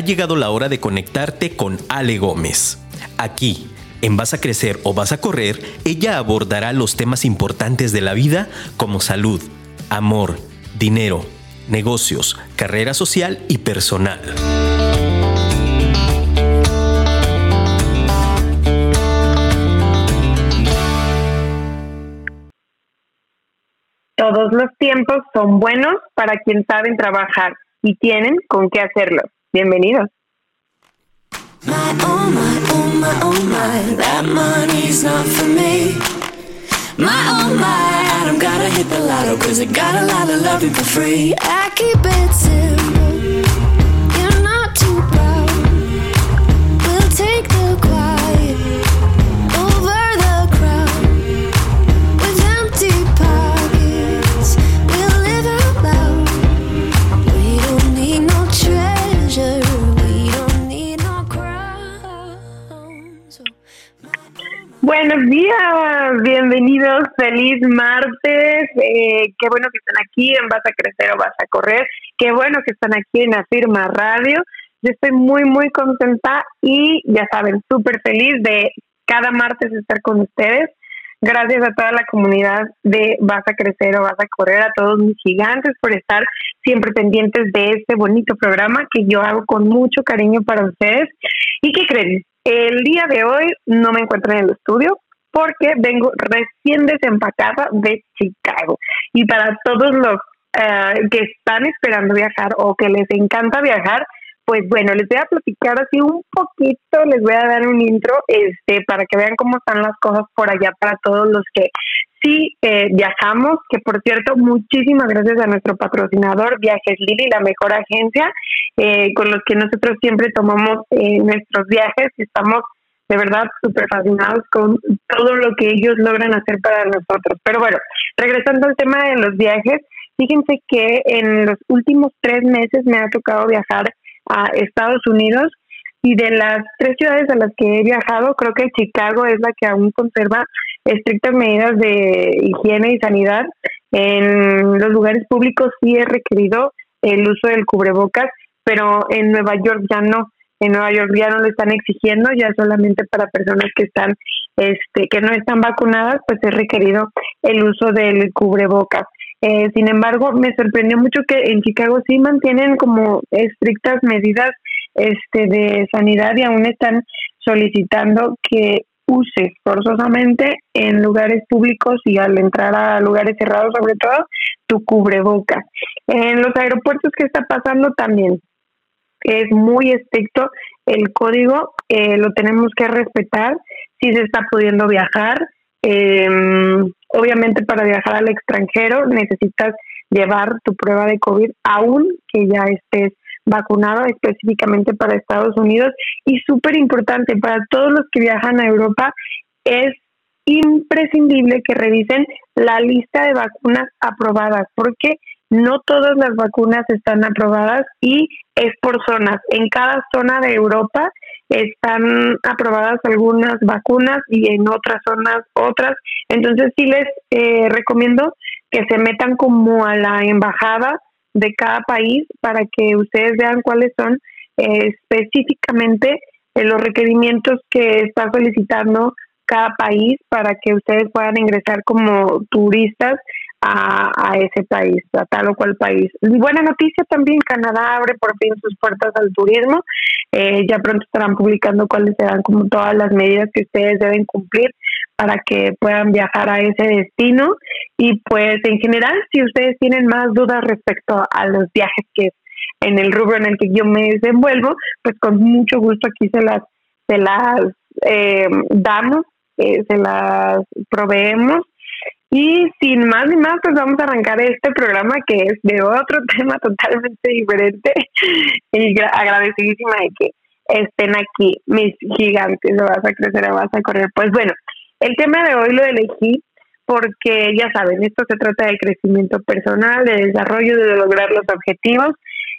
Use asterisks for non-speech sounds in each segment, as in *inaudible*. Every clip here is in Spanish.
ha llegado la hora de conectarte con Ale Gómez. Aquí, en Vas a Crecer o Vas a Correr, ella abordará los temas importantes de la vida como salud, amor, dinero, negocios, carrera social y personal. Todos los tiempos son buenos para quien saben trabajar y tienen con qué hacerlo. Bienvenidos. My, oh my, oh my, oh. My, oh I don't gotta hit the lotto cause I got a lot of love for free. I keep it simple, Buenos días, bienvenidos, feliz martes, eh, qué bueno que están aquí en Vas a Crecer o Vas a Correr, qué bueno que están aquí en Afirma Radio, yo estoy muy muy contenta y ya saben, súper feliz de cada martes estar con ustedes, gracias a toda la comunidad de Vas a Crecer o Vas a Correr, a todos mis gigantes por estar siempre pendientes de este bonito programa que yo hago con mucho cariño para ustedes y que creen, el día de hoy no me encuentro en el estudio porque vengo recién desempacada de Chicago. Y para todos los eh, que están esperando viajar o que les encanta viajar, pues bueno, les voy a platicar así un poquito, les voy a dar un intro este para que vean cómo están las cosas por allá para todos los que sí eh, viajamos, que por cierto, muchísimas gracias a nuestro patrocinador Viajes Lili, la mejor agencia eh, con los que nosotros siempre tomamos eh, nuestros viajes estamos de verdad súper fascinados con todo lo que ellos logran hacer para nosotros. Pero bueno, regresando al tema de los viajes, fíjense que en los últimos tres meses me ha tocado viajar a Estados Unidos y de las tres ciudades a las que he viajado, creo que Chicago es la que aún conserva estrictas medidas de higiene y sanidad. En los lugares públicos sí he requerido el uso del cubrebocas, pero en Nueva York ya no. En Nueva York ya no lo están exigiendo, ya solamente para personas que están, este, que no están vacunadas, pues he requerido el uso del cubrebocas. Eh, sin embargo, me sorprendió mucho que en Chicago sí mantienen como estrictas medidas este, de sanidad y aún están solicitando que uses forzosamente en lugares públicos y al entrar a lugares cerrados sobre todo tu cubreboca. En los aeropuertos, ¿qué está pasando también? Es muy estricto el código, eh, lo tenemos que respetar si se está pudiendo viajar. Eh, obviamente para viajar al extranjero necesitas llevar tu prueba de COVID aún que ya estés vacunado específicamente para Estados Unidos y súper importante para todos los que viajan a Europa es imprescindible que revisen la lista de vacunas aprobadas porque no todas las vacunas están aprobadas y es por zonas. En cada zona de Europa están aprobadas algunas vacunas y en otras zonas otras. Entonces sí les eh, recomiendo que se metan como a la embajada de cada país para que ustedes vean cuáles son eh, específicamente eh, los requerimientos que está solicitando cada país para que ustedes puedan ingresar como turistas a, a, ese país, a tal o cual país. Buena noticia también, Canadá abre por fin sus puertas al turismo. Eh, ya pronto estarán publicando cuáles serán como todas las medidas que ustedes deben cumplir para que puedan viajar a ese destino. Y pues en general, si ustedes tienen más dudas respecto a los viajes que en el rubro en el que yo me desenvuelvo, pues con mucho gusto aquí se las, se las eh, damos, eh, se las proveemos y sin más ni más, pues vamos a arrancar este programa que es de otro *laughs* tema totalmente diferente. Y agradecidísima de que estén aquí mis gigantes, lo vas a crecer, o vas a correr. Pues bueno, el tema de hoy lo elegí porque ya saben, esto se trata de crecimiento personal, de desarrollo, de lograr los objetivos.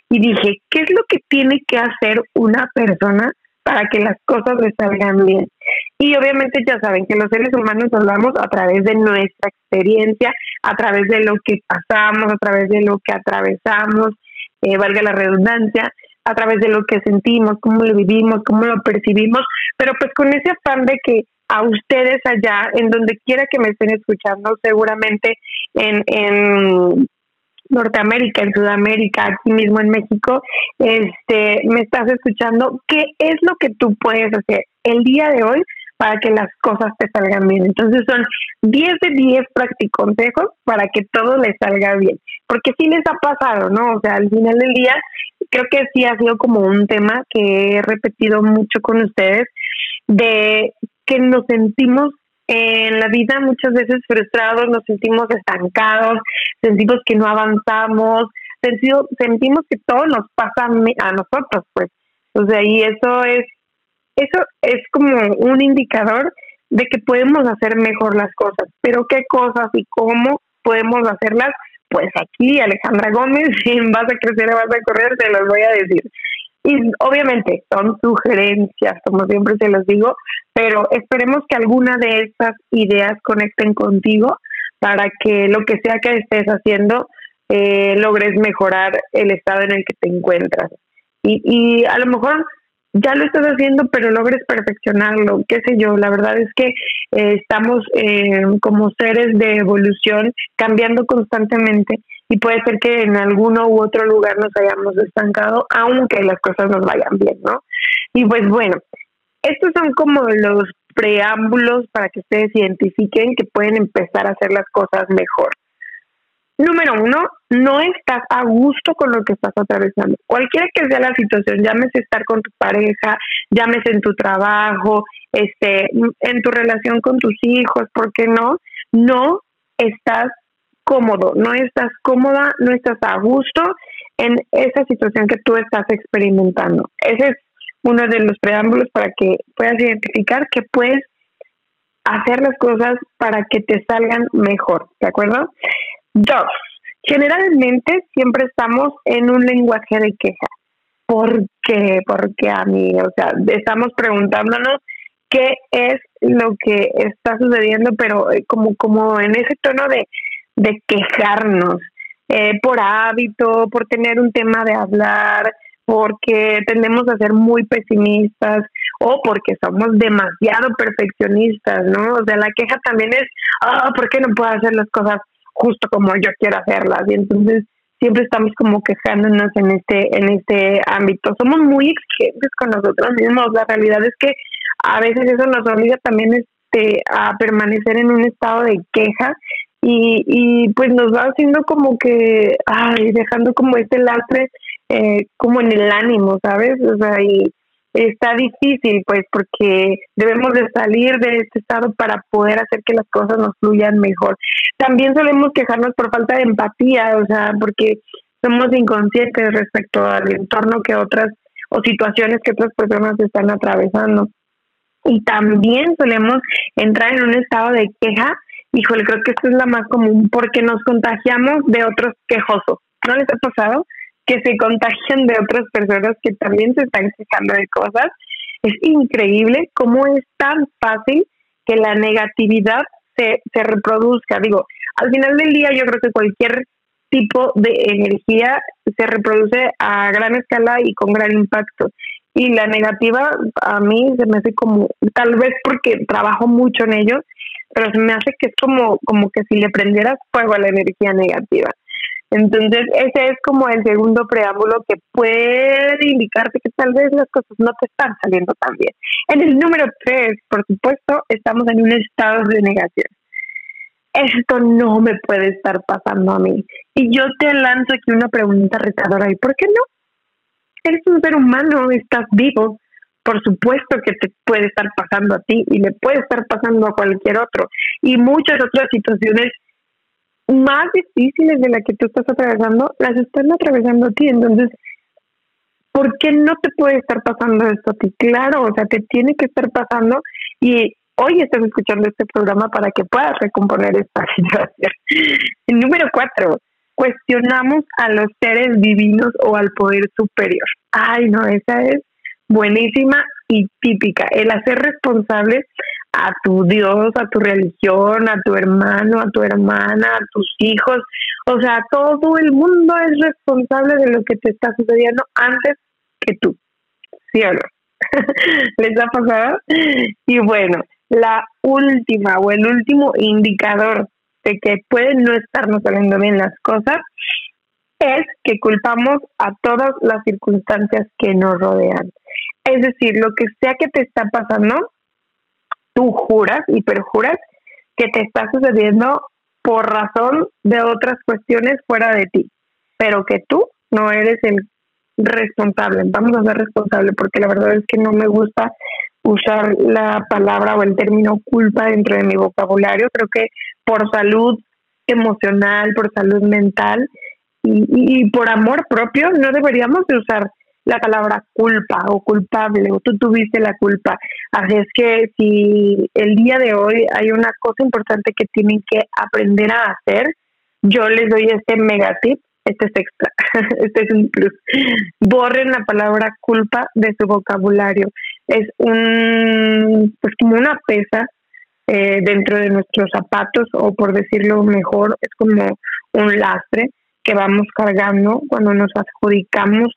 Y dije, ¿qué es lo que tiene que hacer una persona para que las cosas le salgan bien? Y obviamente ya saben que los seres humanos hablamos a través de nuestra experiencia, a través de lo que pasamos, a través de lo que atravesamos, eh, valga la redundancia. a través de lo que sentimos, cómo lo vivimos, cómo lo percibimos, pero pues con ese afán de que a ustedes allá, en donde quiera que me estén escuchando, seguramente en, en Norteamérica, en Sudamérica, aquí mismo en México, este, me estás escuchando, ¿qué es lo que tú puedes hacer el día de hoy para que las cosas te salgan bien? Entonces son 10 de 10 consejos para que todo les salga bien, porque sí les ha pasado, ¿no? O sea, al final del día, creo que sí ha sido como un tema que he repetido mucho con ustedes, de que nos sentimos en la vida muchas veces frustrados, nos sentimos estancados, sentimos que no avanzamos, sentimos que todo nos pasa a nosotros, pues. O sea, y eso es, eso es como un indicador de que podemos hacer mejor las cosas. Pero qué cosas y cómo podemos hacerlas, pues aquí Alejandra Gómez, *laughs* en Vas a Crecer, Vas a Correr, te los voy a decir. Y obviamente son sugerencias, como siempre se los digo, pero esperemos que alguna de estas ideas conecten contigo para que lo que sea que estés haciendo eh, logres mejorar el estado en el que te encuentras. Y, y a lo mejor ya lo estás haciendo, pero logres perfeccionarlo, qué sé yo, la verdad es que eh, estamos eh, como seres de evolución cambiando constantemente y puede ser que en alguno u otro lugar nos hayamos estancado, aunque las cosas nos vayan bien, ¿no? Y pues bueno, estos son como los preámbulos para que ustedes identifiquen que pueden empezar a hacer las cosas mejor. Número uno, no estás a gusto con lo que estás atravesando. Cualquiera que sea la situación, llámese estar con tu pareja, llámese en tu trabajo, este, en tu relación con tus hijos, ¿por qué no? No estás cómodo, no estás cómoda, no estás a gusto en esa situación que tú estás experimentando. Ese es uno de los preámbulos para que puedas identificar que puedes hacer las cosas para que te salgan mejor, ¿de acuerdo? Dos, generalmente siempre estamos en un lenguaje de queja. ¿Por qué? Porque a mí, o sea, estamos preguntándonos qué es lo que está sucediendo, pero eh, como, como en ese tono de, de quejarnos, eh, por hábito, por tener un tema de hablar, porque tendemos a ser muy pesimistas o porque somos demasiado perfeccionistas, ¿no? O sea, la queja también es, ah, ¿por qué no puedo hacer las cosas justo como yo quiero hacerlas? Y entonces siempre estamos como quejándonos en este en este ámbito. Somos muy exigentes con nosotros mismos. La realidad es que a veces eso nos obliga también este a permanecer en un estado de queja y, y pues nos va haciendo como que, ay, dejando como este lastre eh, como en el ánimo, ¿sabes? O sea, y está difícil, pues, porque debemos de salir de este estado para poder hacer que las cosas nos fluyan mejor. También solemos quejarnos por falta de empatía, o sea, porque somos inconscientes respecto al entorno que otras o situaciones que otras personas están atravesando. Y también solemos entrar en un estado de queja. Híjole, creo que esto es la más común porque nos contagiamos de otros quejosos. ¿No les ha pasado? Que se contagian de otras personas que también se están quejando de cosas. Es increíble cómo es tan fácil que la negatividad se, se reproduzca. Digo, al final del día yo creo que cualquier tipo de energía se reproduce a gran escala y con gran impacto. Y la negativa a mí se me hace como, tal vez porque trabajo mucho en ello, pero se me hace que es como, como que si le prendieras fuego a la energía negativa. Entonces, ese es como el segundo preámbulo que puede indicarte que tal vez las cosas no te están saliendo tan bien. En el número tres, por supuesto, estamos en un estado de negación. Esto no me puede estar pasando a mí. Y yo te lanzo aquí una pregunta retadora. ¿Y por qué no? Eres un ser humano, estás vivo. Por supuesto que te puede estar pasando a ti y le puede estar pasando a cualquier otro. Y muchas otras situaciones más difíciles de la que tú estás atravesando, las están atravesando a ti. Entonces, ¿por qué no te puede estar pasando esto a ti? Claro, o sea, te tiene que estar pasando y hoy estás escuchando este programa para que puedas recomponer esta *laughs* situación. Número cuatro, cuestionamos a los seres divinos o al poder superior. Ay, no, esa es buenísima y típica. El hacer responsable a tu Dios, a tu religión, a tu hermano, a tu hermana, a tus hijos. O sea, todo el mundo es responsable de lo que te está sucediendo antes que tú, ¿sí o no? *laughs* ¿Les ha pasado? Y bueno, la última o el último indicador de que pueden no estarnos saliendo bien las cosas es que culpamos a todas las circunstancias que nos rodean. Es decir, lo que sea que te está pasando, tú juras y perjuras que te está sucediendo por razón de otras cuestiones fuera de ti, pero que tú no eres el responsable. Vamos a ser responsable porque la verdad es que no me gusta usar la palabra o el término culpa dentro de mi vocabulario. Creo que por salud emocional, por salud mental y, por amor propio no deberíamos de usar la palabra culpa o culpable o tú tuviste la culpa. Así es que si el día de hoy hay una cosa importante que tienen que aprender a hacer, yo les doy este mega tip, este es extra, *laughs* este es un plus. Borren la palabra culpa de su vocabulario. Es un, pues como una pesa eh, dentro de nuestros zapatos o por decirlo mejor, es como un lastre que vamos cargando cuando nos adjudicamos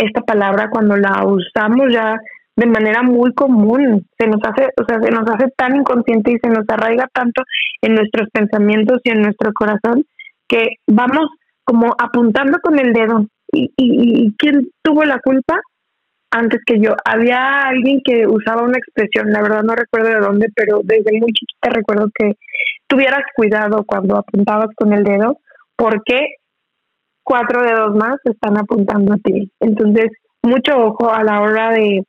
esta palabra, cuando la usamos ya de manera muy común, se nos hace, o sea, se nos hace tan inconsciente y se nos arraiga tanto en nuestros pensamientos y en nuestro corazón que vamos como apuntando con el dedo. ¿Y, y, y quién tuvo la culpa? Antes que yo. Había alguien que usaba una expresión, la verdad no recuerdo de dónde, pero desde muy chiquita recuerdo que tuvieras cuidado cuando apuntabas con el dedo, porque cuatro dedos más están apuntando a ti. Entonces, mucho ojo a la hora de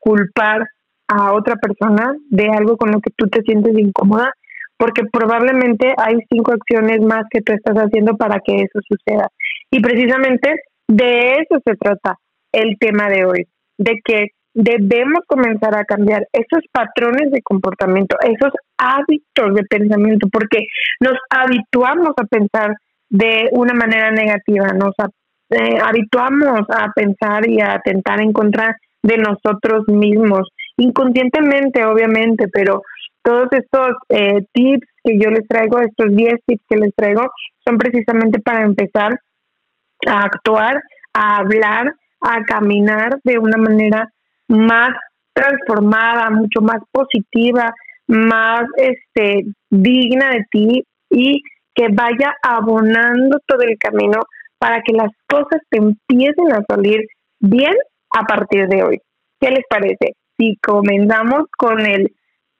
culpar a otra persona de algo con lo que tú te sientes incómoda, porque probablemente hay cinco acciones más que tú estás haciendo para que eso suceda. Y precisamente de eso se trata el tema de hoy, de que debemos comenzar a cambiar esos patrones de comportamiento, esos hábitos de pensamiento, porque nos habituamos a pensar de una manera negativa, nos eh, habituamos a pensar y a atentar en contra de nosotros mismos, inconscientemente obviamente, pero todos estos eh, tips que yo les traigo, estos 10 tips que les traigo, son precisamente para empezar a actuar, a hablar, a caminar de una manera más transformada, mucho más positiva, más este digna de ti y que vaya abonando todo el camino para que las cosas empiecen a salir bien a partir de hoy. ¿Qué les parece? Si comenzamos con el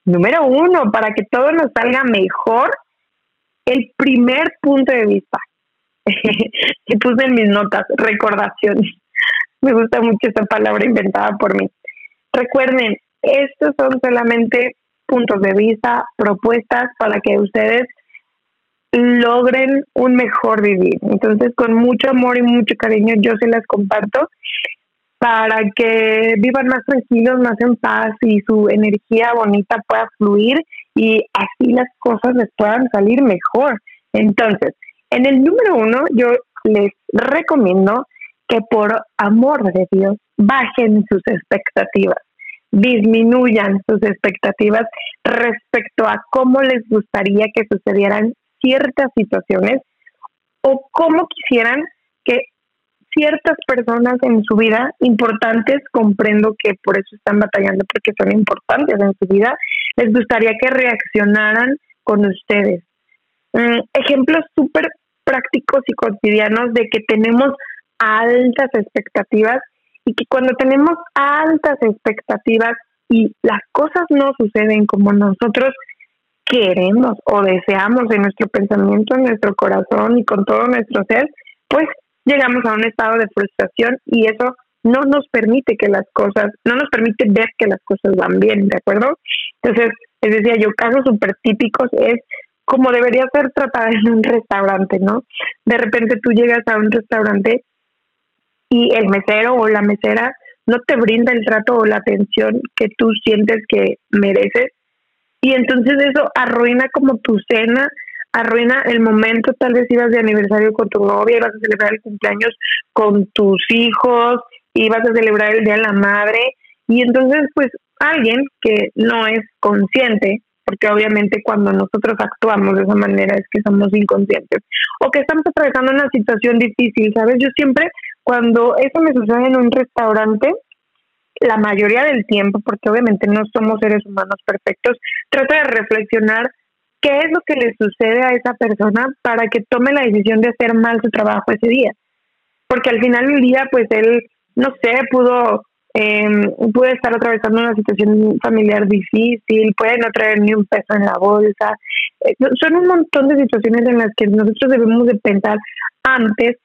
número uno, para que todo nos salga mejor, el primer punto de vista. *laughs* que puse en mis notas, recordación. Me gusta mucho esta palabra inventada por mí. Recuerden, estos son solamente puntos de vista, propuestas para que ustedes logren un mejor vivir. Entonces, con mucho amor y mucho cariño, yo se las comparto para que vivan más tranquilos, más en paz y su energía bonita pueda fluir y así las cosas les puedan salir mejor. Entonces, en el número uno, yo les recomiendo que por amor de Dios bajen sus expectativas, disminuyan sus expectativas respecto a cómo les gustaría que sucedieran ciertas situaciones o cómo quisieran que ciertas personas en su vida importantes, comprendo que por eso están batallando, porque son importantes en su vida, les gustaría que reaccionaran con ustedes. Mm, ejemplos súper prácticos y cotidianos de que tenemos altas expectativas y que cuando tenemos altas expectativas y las cosas no suceden como nosotros queremos o deseamos en nuestro pensamiento, en nuestro corazón y con todo nuestro ser, pues llegamos a un estado de frustración y eso no nos permite que las cosas, no nos permite ver que las cosas van bien, ¿de acuerdo? Entonces, les decía yo, casos súper típicos es como debería ser tratada en un restaurante, ¿no? De repente tú llegas a un restaurante y el mesero o la mesera no te brinda el trato o la atención que tú sientes que mereces y entonces eso arruina como tu cena, arruina el momento, tal vez ibas de aniversario con tu novia, ibas a celebrar el cumpleaños con tus hijos, ibas a celebrar el Día de la Madre, y entonces pues alguien que no es consciente, porque obviamente cuando nosotros actuamos de esa manera es que somos inconscientes, o que estamos atravesando una situación difícil, ¿sabes? Yo siempre cuando eso me sucede en un restaurante, la mayoría del tiempo, porque obviamente no somos seres humanos perfectos, trato de reflexionar qué es lo que le sucede a esa persona para que tome la decisión de hacer mal su trabajo ese día. Porque al final del día, pues él, no sé, pudo, eh, puede estar atravesando una situación familiar difícil, puede no traer ni un peso en la bolsa. Eh, son un montón de situaciones en las que nosotros debemos de pensar antes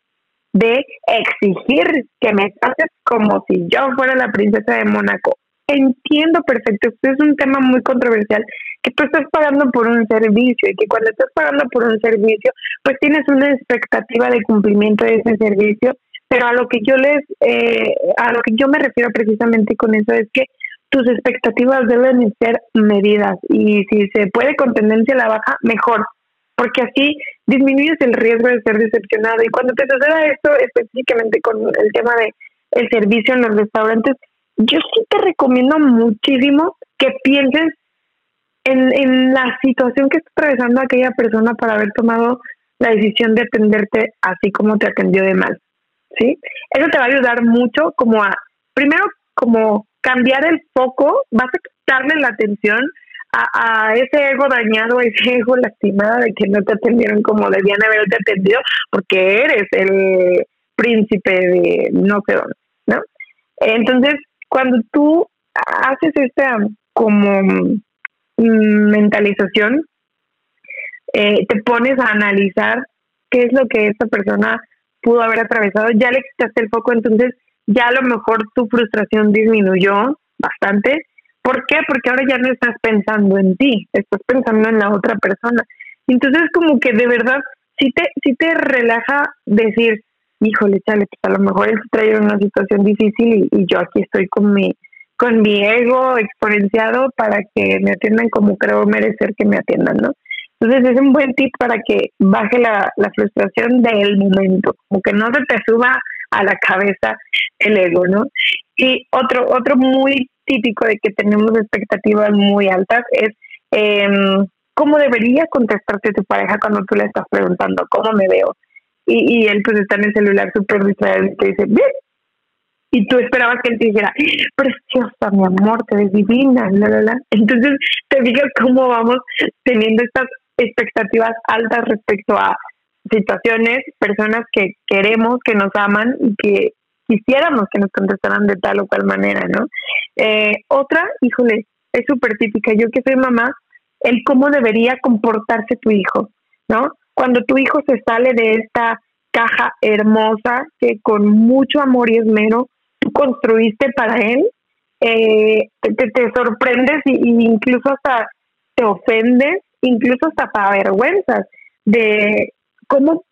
de exigir que me trates como si yo fuera la princesa de Mónaco. Entiendo perfecto, esto es un tema muy controversial, que tú estás pagando por un servicio y que cuando estás pagando por un servicio, pues tienes una expectativa de cumplimiento de ese servicio, pero a lo que yo les, eh, a lo que yo me refiero precisamente con eso es que tus expectativas deben ser medidas y si se puede con tendencia a la baja, mejor, porque así disminuyes el riesgo de ser decepcionado. Y cuando te suceda esto, específicamente con el tema de el servicio en los restaurantes, yo sí te recomiendo muchísimo que pienses en, en la situación que está atravesando aquella persona para haber tomado la decisión de atenderte así como te atendió de mal. ¿Sí? Eso te va a ayudar mucho como a, primero, como cambiar el foco, vas a quitarle la atención a, ese ego dañado, a ese ego lastimado de que no te atendieron como debían haberte atendido, porque eres el príncipe de no sé dónde, ¿no? Entonces, cuando tú haces esta como mm, mentalización, eh, te pones a analizar qué es lo que esta persona pudo haber atravesado, ya le quitaste el foco, entonces ya a lo mejor tu frustración disminuyó bastante ¿Por qué? Porque ahora ya no estás pensando en ti, estás pensando en la otra persona. Entonces, como que de verdad, si te, si te relaja decir, híjole, chale, pues a lo mejor él trae una situación difícil y, yo aquí estoy con mi, con mi ego exponenciado para que me atiendan como creo merecer que me atiendan, ¿no? Entonces es un buen tip para que baje la, la frustración del momento, como que no se te suba a la cabeza el ego, ¿no? Y otro, otro muy típico de que tenemos expectativas muy altas es eh, cómo debería contestarte tu pareja cuando tú le estás preguntando cómo me veo. Y, él pues está en el celular súper distraído y te dice, bien. Y tú esperabas que él te dijera, preciosa, mi amor, te ves divina, la, la, la. Entonces te digas cómo vamos teniendo estas expectativas altas respecto a situaciones, personas que queremos, que nos aman y que quisiéramos que nos contestaran de tal o cual manera, ¿no? Eh, otra, híjole, es súper típica, yo que soy mamá, el cómo debería comportarse tu hijo, ¿no? Cuando tu hijo se sale de esta caja hermosa que con mucho amor y esmero tú construiste para él, eh, te, te, sorprendes e incluso hasta te ofendes, incluso hasta para avergüenzas de cómo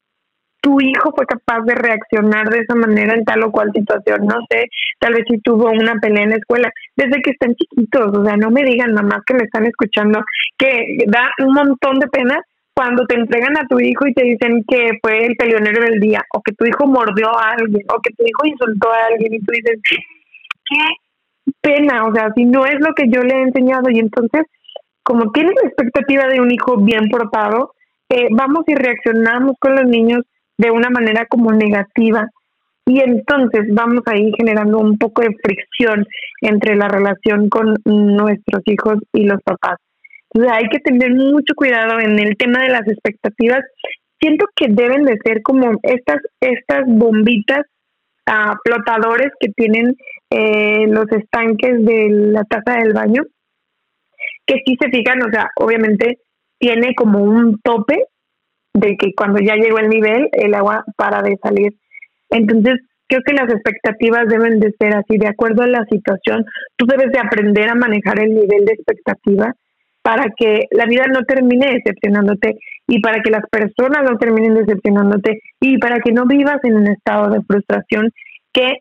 tu hijo fue capaz de reaccionar de esa manera en tal o cual situación, no sé, tal vez si tuvo una pelea en la escuela, desde que están chiquitos, o sea, no me digan mamás que me están escuchando que da un montón de pena cuando te entregan a tu hijo y te dicen que fue el peleonero del día, o que tu hijo mordió a alguien, o que tu hijo insultó a alguien y tú dices, qué pena, o sea, si no es lo que yo le he enseñado y entonces, como tienes la expectativa de un hijo bien portado, eh, vamos y reaccionamos con los niños de una manera como negativa y entonces vamos ahí generando un poco de fricción entre la relación con nuestros hijos y los papás. Entonces hay que tener mucho cuidado en el tema de las expectativas. Siento que deben de ser como estas, estas bombitas uh, flotadores que tienen eh, los estanques de la taza del baño, que si se fijan, o sea, obviamente tiene como un tope de que cuando ya llegó el nivel, el agua para de salir. Entonces, creo que las expectativas deben de ser así, de acuerdo a la situación. Tú debes de aprender a manejar el nivel de expectativa para que la vida no termine decepcionándote y para que las personas no terminen decepcionándote y para que no vivas en un estado de frustración que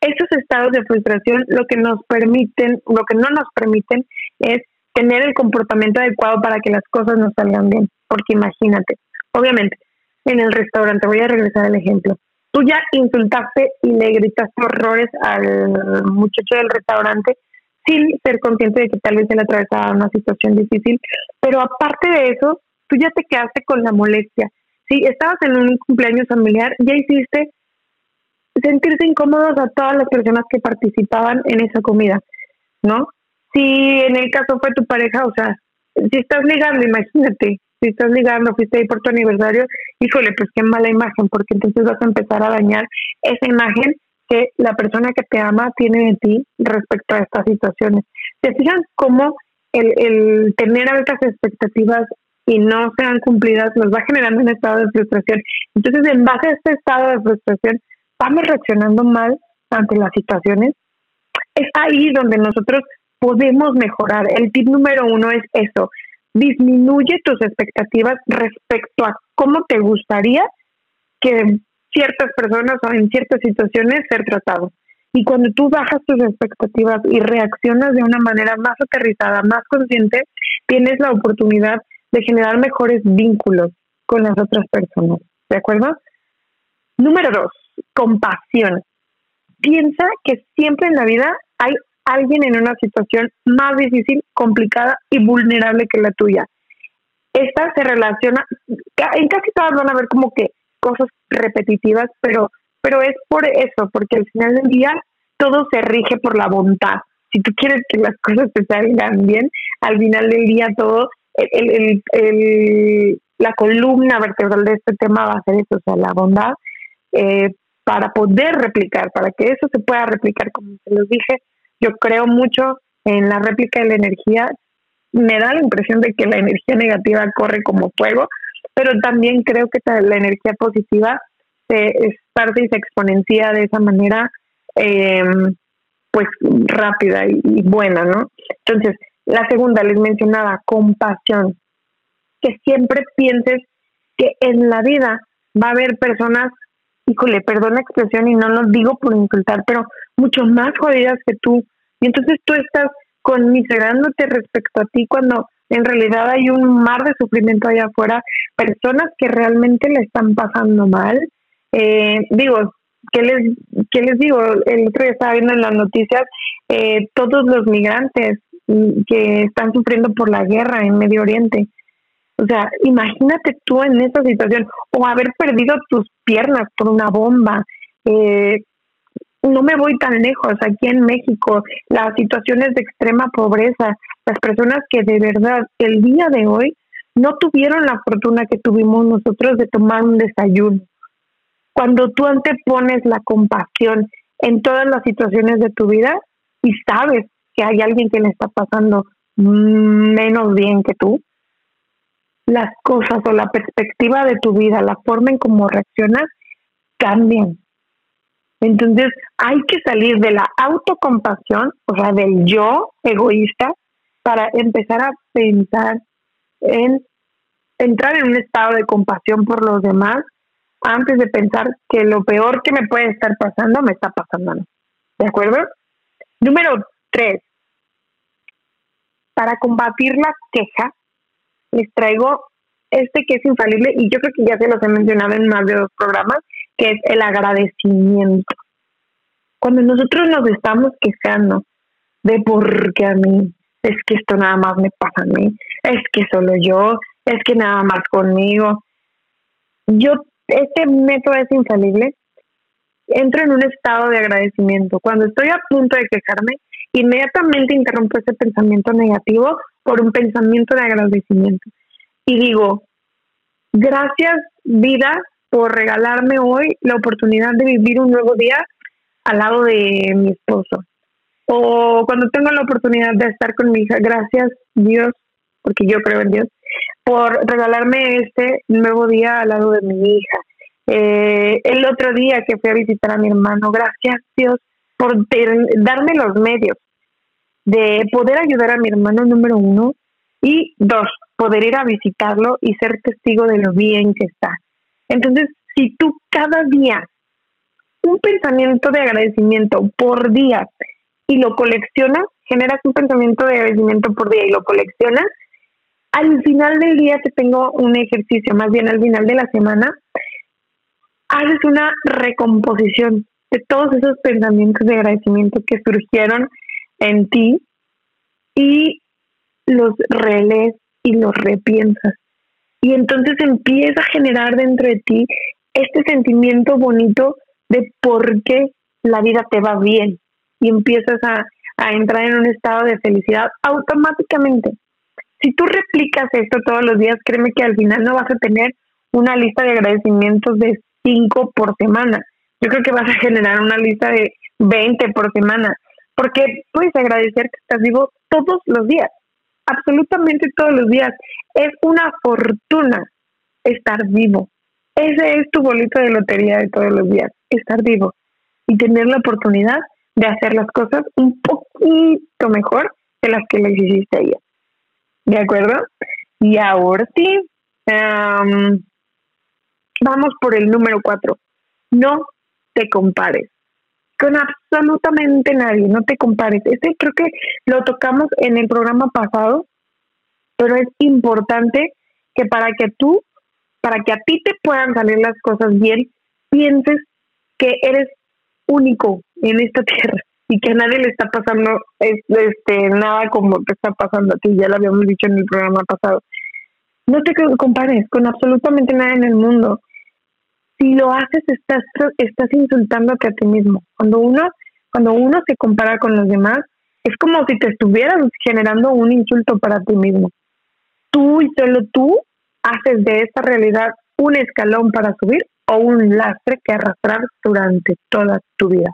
esos estados de frustración lo que nos permiten, lo que no nos permiten es tener el comportamiento adecuado para que las cosas nos salgan bien. Porque imagínate, Obviamente, en el restaurante, voy a regresar al ejemplo. Tú ya insultaste y le gritaste horrores al muchacho del restaurante sin ser consciente de que tal vez él atravesaba una situación difícil, pero aparte de eso, tú ya te quedaste con la molestia. Si estabas en un cumpleaños familiar, ya hiciste sentirse incómodos a todas las personas que participaban en esa comida, ¿no? Si en el caso fue tu pareja, o sea, si estás ligando, *laughs* imagínate, si estás ligando, fuiste ahí por tu aniversario, híjole, pues qué mala imagen, porque entonces vas a empezar a dañar esa imagen que la persona que te ama tiene de ti respecto a estas situaciones. ¿Se fijan cómo el, el tener altas expectativas y no sean cumplidas nos va generando un estado de frustración? Entonces, en base a este estado de frustración, vamos reaccionando mal ante las situaciones. Es ahí donde nosotros podemos mejorar. El tip número uno es eso, disminuye tus expectativas respecto a cómo te gustaría que ciertas personas o en ciertas situaciones ser tratado. Y cuando tú bajas tus expectativas y reaccionas de una manera más aterrizada, más consciente, tienes la oportunidad de generar mejores vínculos con las otras personas. ¿De acuerdo? Número dos, compasión. Piensa que siempre en la vida hay alguien en una situación más difícil, complicada y vulnerable que la tuya. Esta se relaciona, en casi todas van a ver como que cosas repetitivas, pero, pero es por eso, porque al final del día todo se rige por la bondad. Si tú quieres que las cosas te salgan bien, al final del día todo, el, el, la columna vertebral de este tema va a ser eso, o sea, la bondad, eh, para poder replicar, para que eso se pueda replicar, como se los dije, yo creo mucho en la réplica de la energía. Me da la impresión de que la energía negativa corre como fuego, pero también creo que la energía positiva se esparce y se exponencia de esa manera, em, pues rápida y, buena, ¿no? Entonces, la segunda, les mencionaba, compasión. Que siempre pienses que en la vida va a haber personas, híjole, perdón la expresión y no lo digo por insultar, pero mucho más jodidas que tú, y entonces tú estás conmiserándote respecto a ti cuando en realidad hay un mar de sufrimiento allá afuera, personas que realmente le están pasando mal. Eh, digo, ¿qué les, ¿qué les digo? El otro día estaba viendo en las noticias eh, todos los migrantes que están sufriendo por la guerra en Medio Oriente. O sea, imagínate tú en esa situación o haber perdido tus piernas por una bomba, eh, no me voy tan lejos, aquí en México, las situaciones de extrema pobreza, las personas que de verdad el día de hoy no tuvieron la fortuna que tuvimos nosotros de tomar un desayuno. Cuando tú antepones la compasión en todas las situaciones de tu vida y sabes que hay alguien que le está pasando menos bien que tú, las cosas o la perspectiva de tu vida, la forma en cómo reaccionas, cambian entonces hay que salir de la autocompasión, o sea, del yo egoísta, para empezar a pensar en entrar en un estado de compasión por los demás antes de pensar que lo peor que me puede estar pasando me está pasando. ¿De acuerdo? Número tres. Para combatir la queja, les traigo este que es infalible y yo creo que ya se los he mencionado en más de dos programas, que es el agradecimiento. Cuando nosotros nos estamos quejando de por qué a mí, es que esto nada más me pasa a mí, es que solo yo, es que nada más conmigo. Yo, este método es infalible. Entro en un estado de agradecimiento. Cuando estoy a punto de quejarme, inmediatamente interrumpo ese pensamiento negativo por un pensamiento de agradecimiento. Y digo, gracias vida por regalarme hoy la oportunidad de vivir un nuevo día al lado de mi esposo. O cuando tengo la oportunidad de estar con mi hija, gracias Dios, porque yo creo en Dios, por regalarme este nuevo día al lado de mi hija. Eh, el otro día que fui a visitar a mi hermano, gracias Dios por darme los medios de poder ayudar a mi hermano número uno y dos, poder ir a visitarlo y ser testigo de lo bien que está. Entonces, si tú cada día un pensamiento de agradecimiento por día y lo coleccionas, generas un pensamiento de agradecimiento por día y lo coleccionas, al final del día te tengo un ejercicio, más bien al final de la semana, haces una recomposición todos esos pensamientos de agradecimiento que surgieron en ti y los relees y los repiensas. Y entonces empieza a generar dentro de ti este sentimiento bonito de por qué la vida te va bien y empiezas a, a entrar en un estado de felicidad automáticamente. Si tú replicas esto todos los días, créeme que al final no vas a tener una lista de agradecimientos de 5 por semana. Yo creo que vas a generar una lista de 20 por semana, porque puedes agradecer que estás vivo todos los días, absolutamente todos los días. Es una fortuna estar vivo. Ese es tu bolito de lotería de todos los días, estar vivo y tener la oportunidad de hacer las cosas un poquito mejor de las que les hiciste ayer. ¿De acuerdo? Y ahora sí, vamos por el número cuatro. No te compares con absolutamente nadie, no te compares. Este creo que lo tocamos en el programa pasado, pero es importante que para que tú, para que a ti te puedan salir las cosas bien, pienses que eres único en esta *laughs* tierra y que a nadie le está pasando este nada como te está pasando a ti, ya lo habíamos dicho en el programa pasado. No te compares con absolutamente nada en el mundo. Si lo haces, estás, estás insultándote a ti mismo. Cuando uno, cuando uno se compara con los demás, es como si te estuvieras generando un insulto para ti mismo. Tú y solo tú haces de esta realidad un escalón para subir o un lastre que arrastrar durante toda tu vida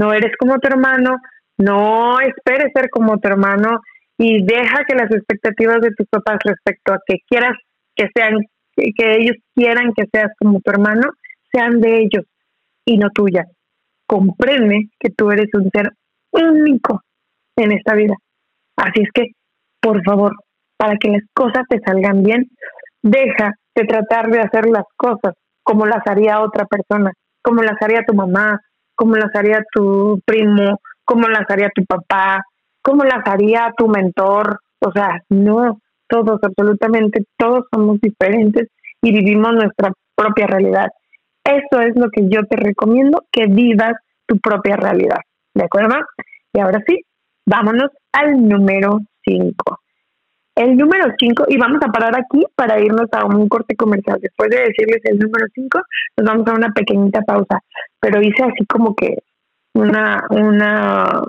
no eres como tu hermano, no esperes ser como tu hermano y deja que las expectativas de tus papás respecto a que quieras que sean, que ellos quieran que seas como tu hermano, sean de ellos y no tuya. Comprende que tú eres un ser único en esta vida. Así es que, por favor, para que las cosas te salgan bien, deja de tratar de hacer las cosas como las haría otra persona, como las haría tu mamá, cómo las haría tu primo, cómo las haría tu papá, cómo las haría tu mentor. O sea, no, todos, absolutamente todos somos diferentes y vivimos nuestra propia realidad. Eso es lo que yo te recomiendo, que vivas tu propia realidad. ¿De acuerdo? Y ahora sí, vámonos al número 5. El número 5, y vamos a parar aquí para irnos a un corte comercial. Después de decirles el número 5, nos vamos a una pequeñita pausa. Pero hice así como que una, una,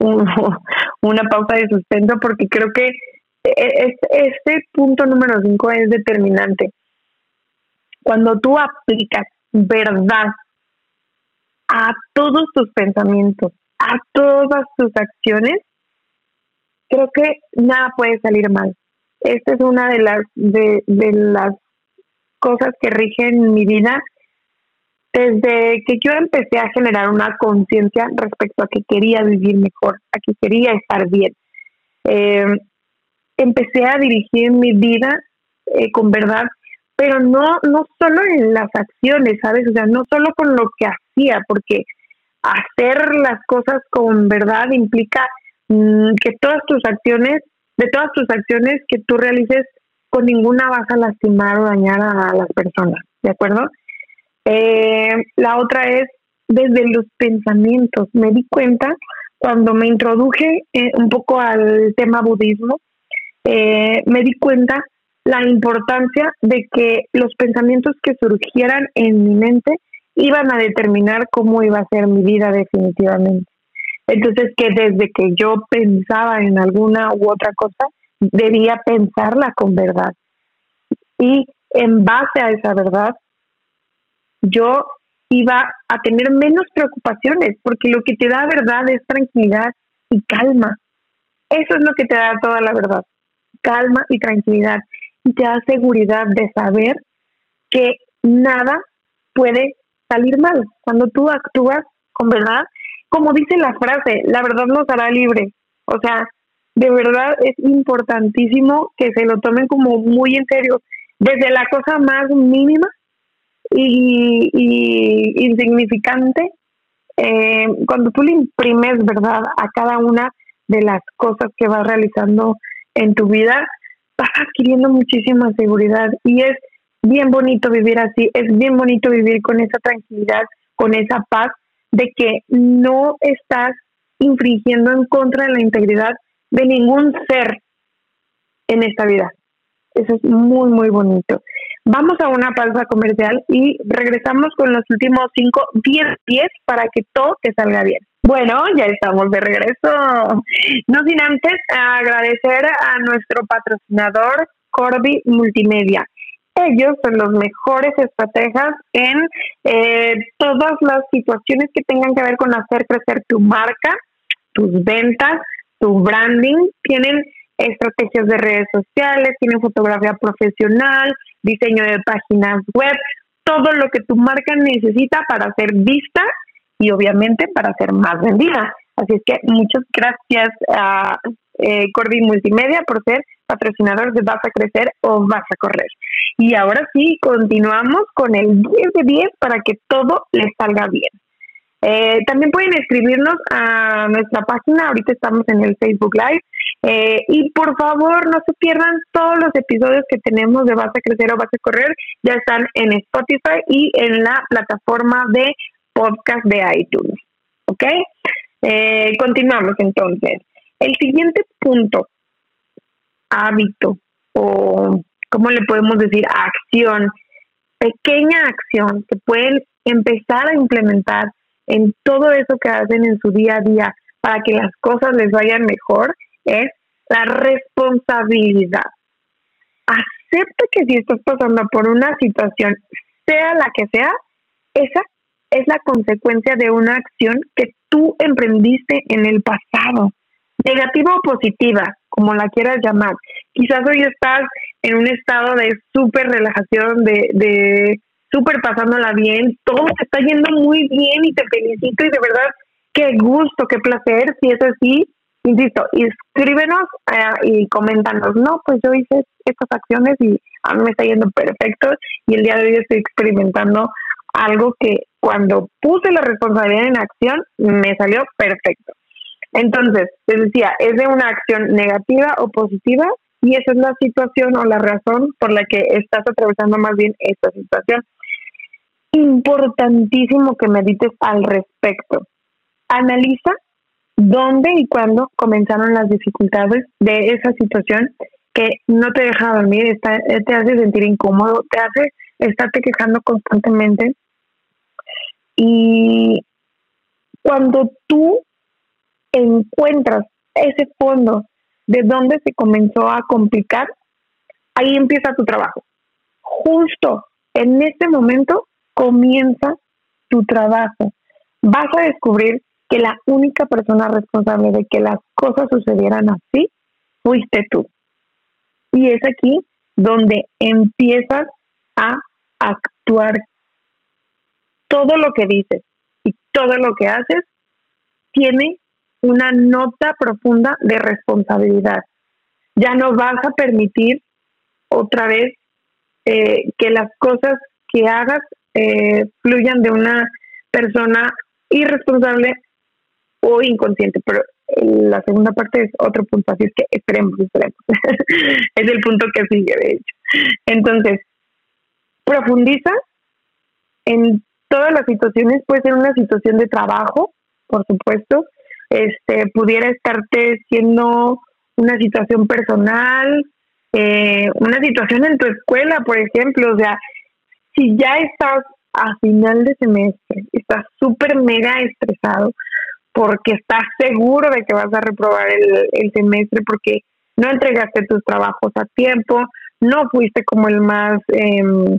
*laughs* una pausa de suspenso porque creo que este punto número 5 es determinante. Cuando tú aplicas verdad a todos tus pensamientos, a todas tus acciones, creo que nada puede salir mal. Esta es una de las, de, las cosas que rigen mi vida desde que yo empecé a generar una conciencia respecto a que quería vivir mejor, a que quería estar bien. Eh, empecé a dirigir mi vida eh, con verdad, pero no, no solo en las acciones, ¿sabes? O sea, no solo con lo que hacía, porque hacer las cosas con verdad implica Mm, que todas tus acciones, de todas tus acciones que tú realices, con ninguna vas a lastimar o dañar a las personas, ¿de acuerdo? Eh, la otra es desde los pensamientos. Me di cuenta cuando me introduje eh, un poco al tema budismo, eh, me di cuenta la importancia de que los pensamientos que surgieran en mi mente iban a determinar cómo iba a ser mi vida definitivamente. Entonces, que desde que yo pensaba en alguna u otra cosa, debía pensarla con verdad. Y en base a esa verdad, yo iba a tener menos preocupaciones, porque lo que te da verdad es tranquilidad y calma. Eso es lo que te da toda la verdad, calma y tranquilidad. Y te da seguridad de saber que nada puede salir mal. Cuando tú actúas con verdad, como dice la frase, la verdad nos hará libre. O sea, de verdad es importantísimo que se lo tomen como muy en serio, desde la cosa más mínima y, insignificante, eh, cuando tú le imprimes verdad a cada una de las cosas que vas realizando en tu vida, vas adquiriendo muchísima seguridad y es bien bonito vivir así, es bien bonito vivir con esa tranquilidad, con esa paz de que no estás infringiendo en contra de la integridad de ningún ser en esta vida. Eso es muy, muy bonito. Vamos a una pausa comercial y regresamos con los últimos 5, 10 10 para que todo te salga bien. Bueno, ya estamos de regreso. No sin antes agradecer a nuestro patrocinador Corby Multimedia. Ellos son los mejores estrategas en eh, todas las situaciones que tengan que ver con hacer crecer tu marca, tus ventas, tu branding. Tienen estrategias de redes sociales, tienen fotografía profesional, diseño de páginas web, todo lo que tu marca necesita para ser vista y obviamente para ser más vendida. Así es que muchas gracias a eh, Corby Multimedia por ser patrocinador de Vas a Crecer o Vas a Correr. Y ahora sí, continuamos con el 10 de 10 para que todo les salga bien. Eh, también pueden escribirnos a nuestra página, ahorita estamos en el Facebook Live. Eh, y por favor, no se pierdan todos los episodios que tenemos de Vas a Crecer o Vas a Correr. Ya están en Spotify y en la plataforma de podcast de iTunes. ¿Ok? Eh, continuamos entonces. El siguiente punto, hábito o, ¿cómo le podemos decir? Acción, pequeña acción que pueden empezar a implementar en todo eso que hacen en su día a día para que las cosas les vayan mejor es la responsabilidad. Acepta que si estás pasando por una situación, sea la que sea, esa es la consecuencia de una acción que tú emprendiste en el pasado, negativa o positiva, como la quieras llamar. Quizás hoy estás en un estado de súper relajación, de, de súper pasándola bien, todo te está yendo muy bien y te felicito y de verdad, qué gusto, qué placer, si es así, insisto, escríbenos eh, y coméntanos, no, pues yo hice estas acciones y a mí me está yendo perfecto y el día de hoy estoy experimentando algo que cuando puse la responsabilidad en acción me salió perfecto. Entonces, les decía, es de una acción negativa o positiva y esa es la situación o la razón por la que estás atravesando más bien esta situación. Importantísimo que medites al respecto. Analiza dónde y cuándo comenzaron las dificultades de esa situación que no te deja dormir, te hace sentir incómodo, te hace estarte quejando constantemente. Y cuando tú encuentras ese fondo de dónde se comenzó a complicar, ahí empieza tu trabajo. Justo en este momento comienza tu trabajo. Vas a descubrir que la única persona responsable de que las cosas sucedieran así fuiste tú. Y es aquí donde empiezas a actuar. Todo lo que dices y todo lo que haces tiene una nota profunda de responsabilidad. Ya no vas a permitir otra vez eh, que las cosas que hagas eh, fluyan de una persona irresponsable o inconsciente, pero la segunda parte es otro punto, así es que esperemos, esperemos. *laughs* es el punto que sigue, de hecho. Entonces, profundiza en todas las situaciones, puede ser una situación de trabajo, por supuesto, este pudiera estarte siendo una situación personal, eh, una situación en tu escuela, por ejemplo, o sea, si ya estás a final de semestre, estás súper mega estresado porque estás seguro de que vas a reprobar el, semestre porque no entregaste tus trabajos a tiempo, no fuiste como el más em,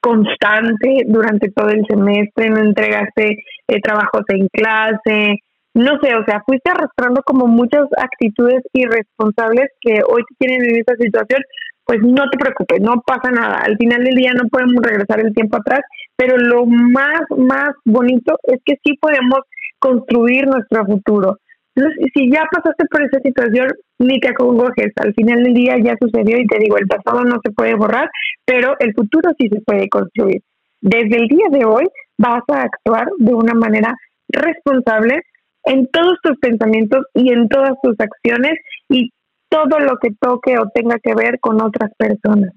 constante durante todo el semestre, no entregaste eh, trabajos en clase, no sé, o sea, fuiste arrastrando como muchas actitudes irresponsables que hoy te tienen en esa situación, pues no te preocupes, no pasa nada. Al final del día no podemos regresar el tiempo atrás, pero lo más, más bonito es que sí podemos construir nuestro futuro. Entonces, si ya pasaste por esa situación, ni te acongojes. Al final del día ya sucedió y te digo, el pasado no se puede borrar, pero el futuro sí se puede construir. Desde el día de hoy vas a actuar de una manera responsable en todos tus pensamientos y en todas tus acciones y todo lo que toque o tenga que ver con otras personas.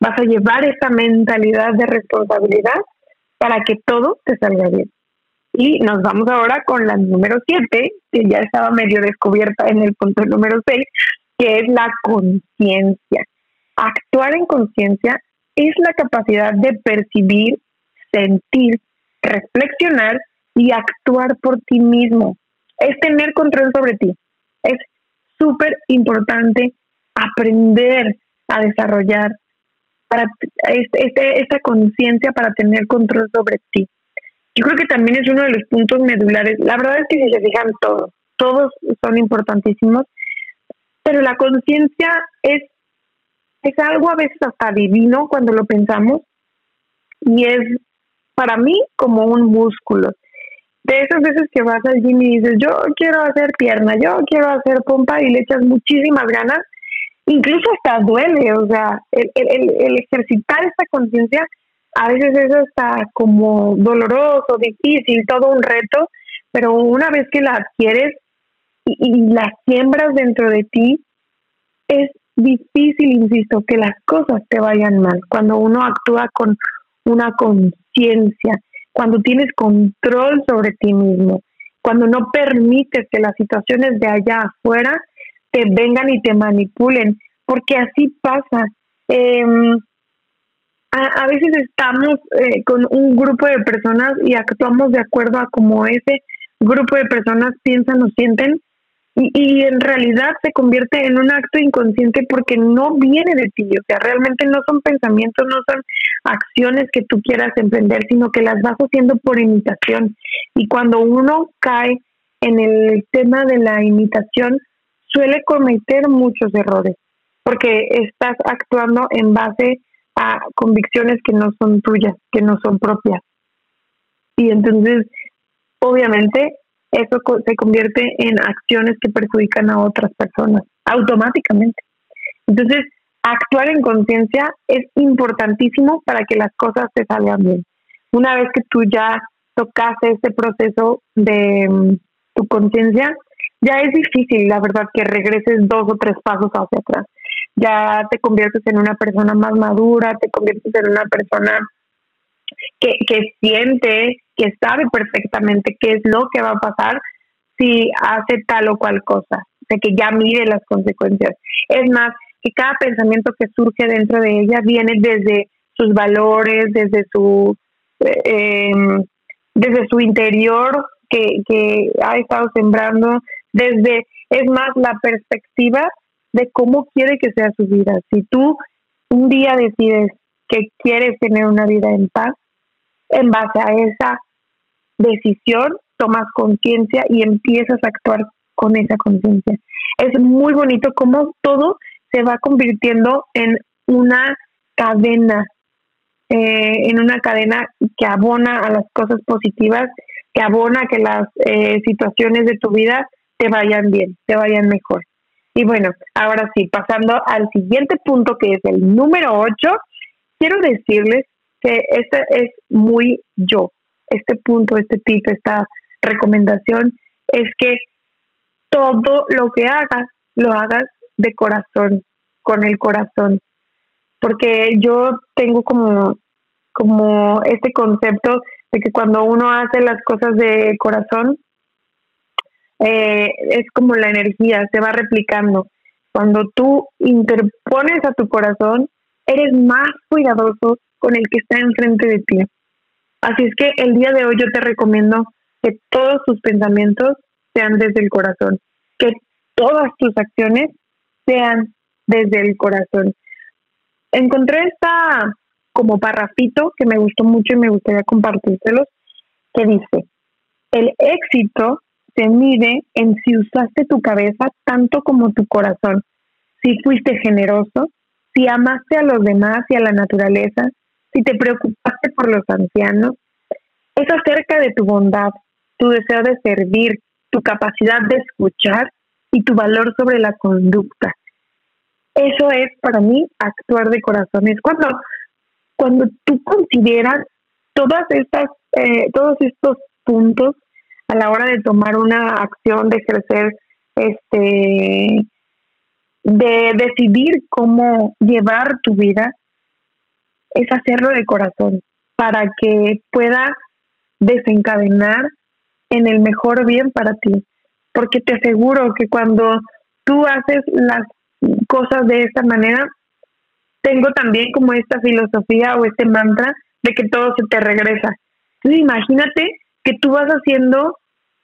Vas a llevar esa mentalidad de responsabilidad para que todo te salga bien. Y nos vamos ahora con la número 7, que ya estaba medio descubierta en el punto número 6, que es la conciencia. Actuar en conciencia es la capacidad de percibir, sentir, reflexionar y actuar por ti mismo. Es tener control sobre ti. Es súper importante aprender a desarrollar este, este, esta conciencia para tener control sobre ti. Yo creo que también es uno de los puntos medulares. La verdad es que si se fijan todos, todos son importantísimos, pero la conciencia es, es algo a veces hasta divino cuando lo pensamos y es para mí como un músculo. De esas veces que vas al gym y dices, yo quiero hacer pierna, yo quiero hacer pompa y le echas muchísimas ganas, incluso hasta duele, o sea, el, el, el ejercitar esta conciencia a veces eso está como doloroso, difícil, todo un reto, pero una vez que la adquieres y, y la siembras dentro de ti, es difícil, insisto, que las cosas te vayan mal. Cuando uno actúa con una conciencia, cuando tienes control sobre ti mismo, cuando no permites que las situaciones de allá afuera te vengan y te manipulen, porque así pasa. Em, a, veces estamos eh, con un grupo de personas y actuamos de acuerdo a cómo ese grupo de personas piensan o sienten y, y, en realidad se convierte en un acto inconsciente porque no viene de ti, o sea, realmente no son pensamientos, no son acciones que tú quieras emprender, sino que las vas haciendo por imitación. Y cuando uno cae en el tema de la imitación, suele cometer muchos errores, porque estás actuando en base a convicciones que no son tuyas, que no son propias. Y entonces, obviamente, eso se convierte en acciones que perjudican a otras personas automáticamente. Entonces, actuar en conciencia es importantísimo para que las cosas te salgan bien. Una vez que tú ya tocaste este proceso de mm, tu conciencia, ya es difícil, la verdad, que regreses dos o tres pasos hacia atrás ya te conviertes en una persona más madura, te conviertes en una persona que, que siente, que sabe perfectamente qué es lo que va a pasar si hace tal o cual cosa, de que ya mide las consecuencias. Es más, que cada pensamiento que surge dentro de ella viene desde sus valores, desde su eh, em, desde su interior que, que ha estado sembrando, desde, es más, la perspectiva de cómo quiere que sea su vida. Si tú un día decides que quieres tener una vida en paz, en base a esa decisión tomas conciencia y empiezas a actuar con esa conciencia. Es muy bonito cómo todo se va convirtiendo en una cadena, eh, en una cadena que abona a las cosas positivas, que abona a que las eh, situaciones de tu vida te vayan bien, te vayan mejor. Y bueno, ahora sí, pasando al siguiente punto que es el número 8, quiero decirles que este es muy yo. Este punto, este tip, esta recomendación es que todo lo que hagas, lo hagas de corazón, con el corazón. Porque yo tengo como, como este concepto de que cuando uno hace las cosas de corazón, eh, es como la energía, se va replicando. Cuando tú interpones a tu corazón, eres más cuidadoso con el que está enfrente de ti. Así es que el día de hoy yo te recomiendo que todos tus pensamientos sean desde el corazón, que todas tus acciones sean desde el corazón. Encontré esta como parrafito que me gustó mucho y me gustaría compartírselos, que dice, el éxito se mide en si usaste tu cabeza tanto como tu corazón, si fuiste generoso, si amaste a los demás y a la naturaleza, si te preocupaste por los ancianos. Es acerca de tu bondad, tu deseo de servir, tu capacidad de escuchar y tu valor sobre la conducta. Eso es para mí actuar de corazón. Es cuando, cuando tú consideras todas estas, eh, todos estos puntos a la hora de tomar una acción, de ejercer, este, de decidir cómo llevar tu vida, es hacerlo de corazón para que pueda desencadenar en el mejor bien para ti. Porque te aseguro que cuando tú haces las cosas de esta manera, tengo también como esta filosofía o este mantra de que todo se te regresa. Entonces imagínate que tú vas haciendo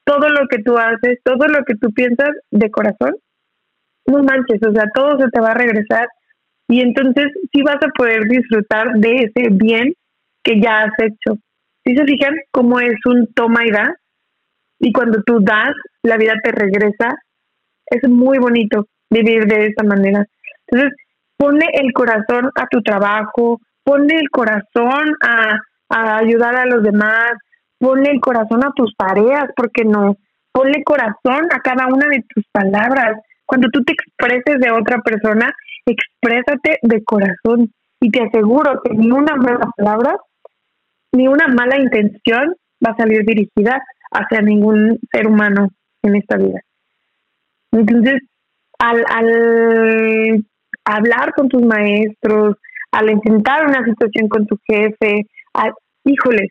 todo lo que tú haces, todo lo que tú piensas de corazón, no manches, o sea, todo se te va a regresar y entonces sí vas a poder disfrutar de ese bien que ya has hecho. Si se fijan cómo es un toma y da, y cuando tú das, la vida te regresa, es muy bonito vivir de esta manera. Entonces, ponle el corazón a tu trabajo, ponle el corazón a ayudar a los demás, ponle el corazón a tus tareas, porque no, ponle corazón a cada una de tus palabras. Cuando tú te expreses de otra persona, exprésate de corazón y te aseguro que ni una mala palabra, ni una mala intención va a salir dirigida hacia ningún ser humano en esta vida. Entonces, al, al hablar con tus maestros, al intentar una situación con tu jefe, al, híjole,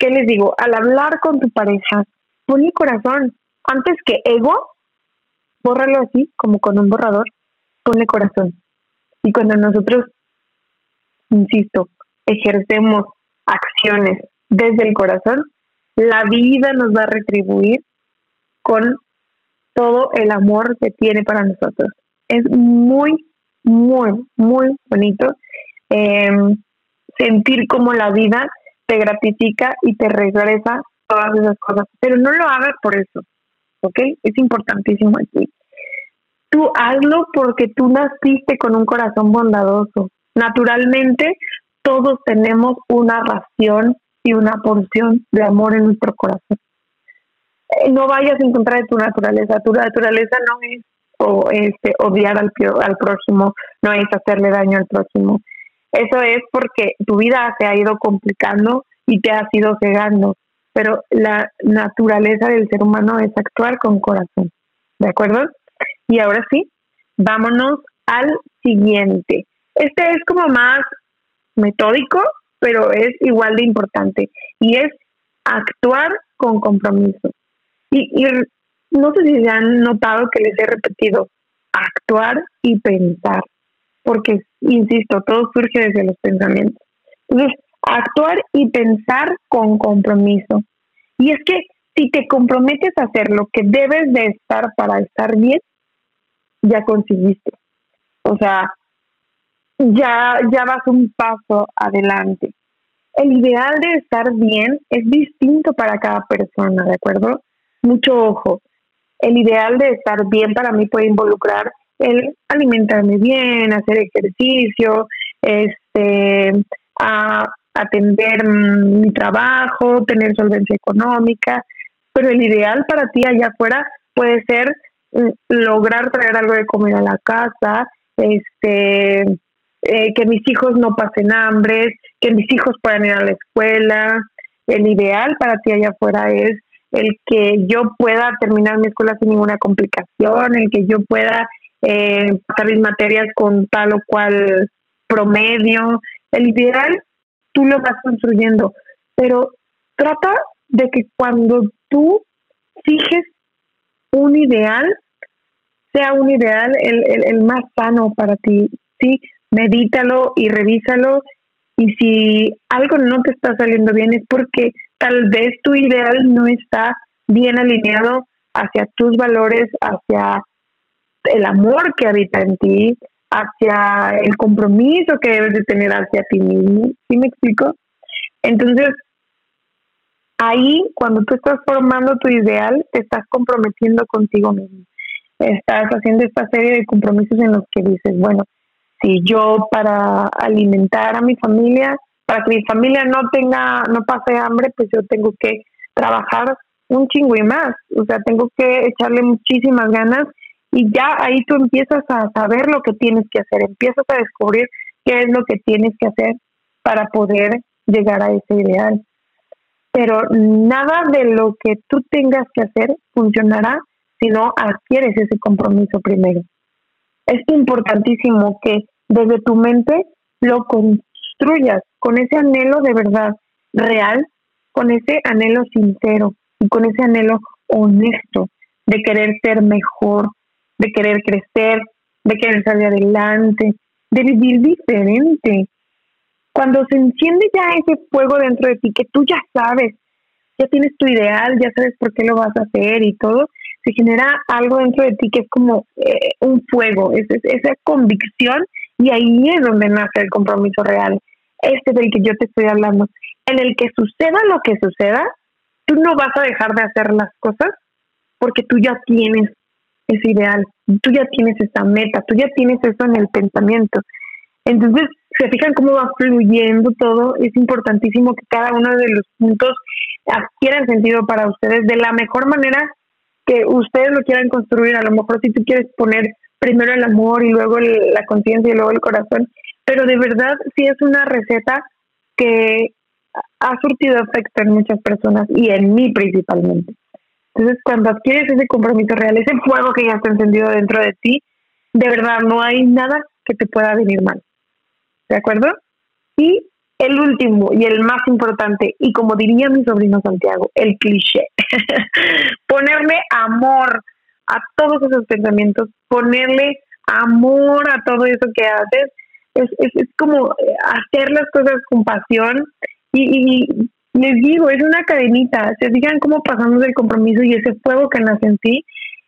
¿qué les digo? Al hablar con tu pareja, ponle corazón. Antes que ego, bórralo así, como con un borrador, ponle corazón. Y cuando nosotros, insisto, ejercemos acciones desde el corazón, la vida nos va a retribuir con todo el amor que tiene para nosotros. Es muy, muy, muy bonito em, sentir como la vida te gratifica y te regresa todas esas cosas, pero no lo hagas por eso, ¿ok? Es importantísimo aquí. Tú hazlo porque tú naciste con un corazón bondadoso. Naturalmente, todos tenemos una ración y una porción de amor en nuestro corazón. Eh, no vayas en contra de tu naturaleza. Tu naturaleza no es o, este, odiar al, al próximo, no es hacerle daño al próximo. Eso es porque tu vida se ha ido complicando y te has ido cegando. Pero la naturaleza del ser humano es actuar con corazón. ¿De acuerdo? Y ahora sí, vámonos al siguiente. Este es como más metódico, pero es igual de importante. Y es actuar con compromiso. Y, no sé si se han notado que les he repetido, actuar y pensar, porque, insisto, todo surge desde los pensamientos. Entonces, actuar y pensar con compromiso. Y es que si te comprometes a hacer lo que debes de estar para estar bien, ya conseguiste. O sea, ya, ya vas un paso adelante. El ideal de estar bien es distinto para cada persona, ¿de acuerdo? Mucho ojo. El ideal de estar bien para mí puede involucrar el alimentarme bien, hacer ejercicio, este, a atender mi trabajo, tener solvencia económica, pero el ideal para ti allá afuera puede ser mm, lograr traer algo de comer a la casa, este, eh, que mis hijos no pasen hambre, que mis hijos puedan ir a la escuela. El ideal para ti allá afuera es el que yo pueda terminar mi escuela sin ninguna complicación, el que yo pueda eh, pasar mis materias con tal o cual promedio. El ideal tú lo vas construyendo, pero trata de que cuando tú fijes un ideal, sea un ideal el, el, el más sano para ti, ¿sí? Medítalo y revísalo y si algo no te está saliendo bien es porque tal vez tu ideal no está bien alineado hacia tus valores, hacia el amor que habita en ti, hacia el compromiso que debes de tener hacia ti mismo. ¿Sí me explico? Entonces, ahí cuando tú estás formando tu ideal, te estás comprometiendo contigo mismo. Estás haciendo esta serie de compromisos en los que dices, bueno, si yo para alimentar a mi familia, para que mi familia no tenga, no pase hambre, pues yo tengo que trabajar un chingo y más. O sea, tengo que echarle muchísimas ganas y ya ahí tú empiezas a saber lo que tienes que hacer, empiezas a descubrir qué es lo que tienes que hacer para poder llegar a ese ideal. Pero nada de lo que tú tengas que hacer funcionará si no adquieres ese compromiso primero. Es importantísimo que desde tu mente lo construyas con ese anhelo de verdad real, con ese anhelo sincero y con ese anhelo honesto de querer ser mejor, de querer crecer, de querer salir adelante, de vivir diferente. Cuando se enciende ya ese fuego dentro de ti, que tú ya sabes, ya tienes tu ideal, ya sabes por qué lo vas a hacer y todo, se genera algo dentro de ti que es como eh, un fuego, es, esa convicción y ahí es donde nace el compromiso real, este del que yo te estoy hablando, en el que suceda lo que suceda, tú no vas a dejar de hacer las cosas porque tú ya tienes ese ideal, tú ya tienes esa meta, tú ya tienes eso en el pensamiento. Entonces, se fijan cómo va fluyendo todo, es importantísimo que cada uno de los puntos adquiera sentido para ustedes de la mejor manera que ustedes lo quieran construir. A lo mejor si tú quieres poner primero el amor y luego la conciencia y luego el corazón, pero de verdad sí es una receta que ha surtido efecto en muchas personas y en mí principalmente. Entonces, cuando adquieres ese compromiso real, ese fuego que ya está encendido dentro de ti, de verdad no hay nada que te pueda venir mal. ¿De acuerdo? Y el último y el más importante, y como diría mi sobrino Santiago, el cliché, *laughs* ponerle amor a todos esos pensamientos, ponerle amor a todo eso que haces, es, es, es como hacer las cosas con pasión y, y, les digo, es una cadenita, se fijan cómo pasamos el compromiso y ese fuego que nace en ti,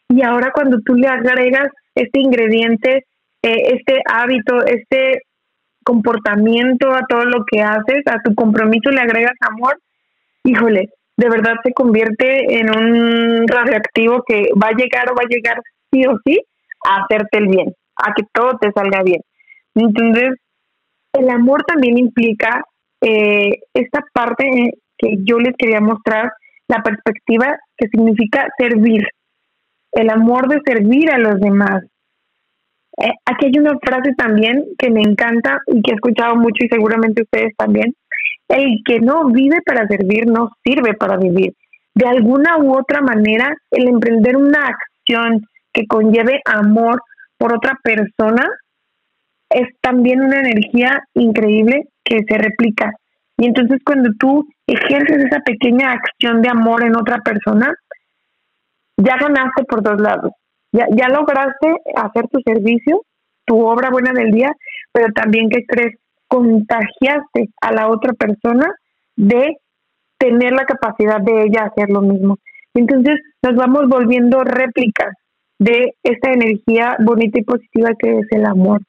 y ahora cuando tú le agregas este ingrediente, eh, este hábito, este comportamiento a todo lo que haces, a tu compromiso le agregas amor, híjole, de verdad se convierte en un radioactivo que va a llegar o va a llegar sí o sí a hacerte el bien, a que todo te salga bien. Entonces, el amor también implica eh, esta parte que yo les quería mostrar, la perspectiva que significa servir, el amor de servir a los demás. Eh, aquí hay una frase también que me encanta y que he escuchado mucho y seguramente ustedes también. El que no vive para servir no sirve para vivir. De alguna u otra manera, el emprender una acción que conlleve amor por otra persona es también una energía increíble que se replica. Y entonces cuando tú ejerces esa pequeña acción de amor en otra persona, ya ganaste por dos lados. Ya, ya lograste hacer tu servicio, tu obra buena del día, pero también, ¿qué crees? Contagiaste a la otra persona de tener la capacidad de ella hacer lo mismo. Entonces nos vamos volviendo réplicas de esta energía bonita y positiva que es el amor.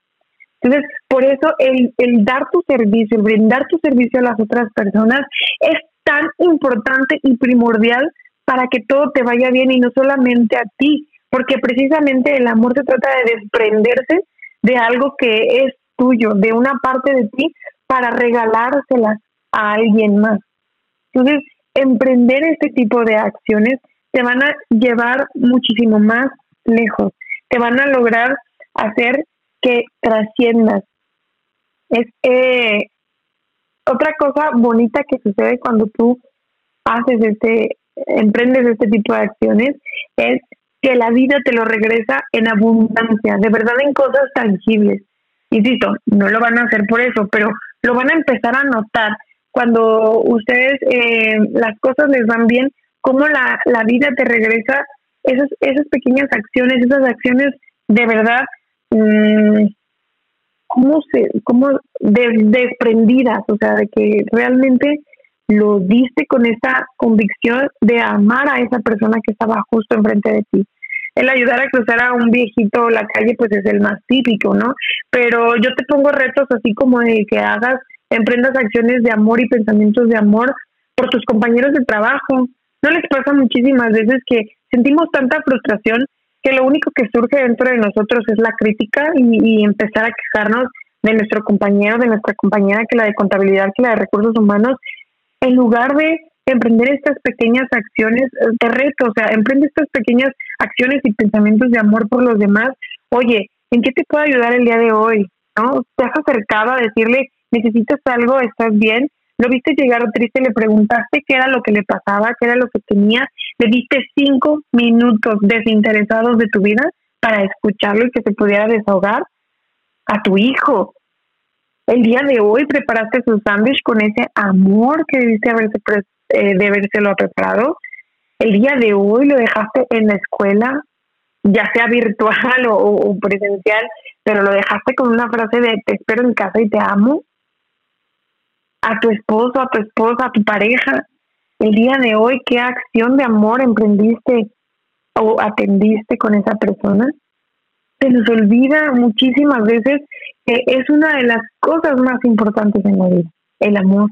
Entonces, por eso el, el dar tu servicio, el brindar tu servicio a las otras personas es tan importante y primordial para que todo te vaya bien y no solamente a ti, porque precisamente el amor se trata de desprenderse de algo que es tuyo, de una parte de ti, para regalársela a alguien más. Entonces, emprender este tipo de acciones te van a llevar muchísimo más lejos, te van a lograr hacer que trasciendas. Es eh, otra cosa bonita que sucede cuando tú haces este, emprendes este tipo de acciones, es que la vida te lo regresa en abundancia, de verdad en cosas tangibles. Insisto, no lo van a hacer por eso, pero lo van a empezar a notar cuando ustedes eh, las cosas les van bien, cómo la, la vida te regresa esas, esas pequeñas acciones, esas acciones de verdad ¿cómo se, cómo desprendidas, o sea, de que realmente lo diste con esa convicción de amar a esa persona que estaba justo enfrente de ti. El ayudar a cruzar a un viejito la calle, pues es el más típico, ¿no? Pero yo te pongo retos así como de que hagas, emprendas acciones de amor y pensamientos de amor por tus compañeros de trabajo. ¿No les pasa muchísimas veces que sentimos tanta frustración que lo único que surge dentro de nosotros es la crítica y, empezar a quejarnos de nuestro compañero, de nuestra compañera, que la de contabilidad, que la de recursos humanos, en lugar de emprender estas pequeñas acciones de reto, o sea, emprende estas pequeñas acciones y pensamientos de amor por los demás. Oye, ¿en qué te puedo ayudar el día de hoy? ¿No? Te has acercado a decirle, necesitas algo, estás bien, lo viste llegar triste, le preguntaste qué era lo que le pasaba, qué era lo que tenía, le diste cinco minutos desinteresados de tu vida para escucharlo y que se pudiera desahogar a tu hijo. El día de hoy preparaste su sándwich con ese amor que debiste haberse eh, de preparado. El día de hoy lo dejaste en la escuela ya sea virtual *laughs* o, presencial, pero lo dejaste con una frase de te espero en casa y te amo, a tu esposo, a tu esposa, a tu pareja, el día de hoy, ¿qué acción de amor emprendiste o atendiste con esa persona? Se nos olvida muchísimas veces que es una de las cosas más importantes en la vida, el amor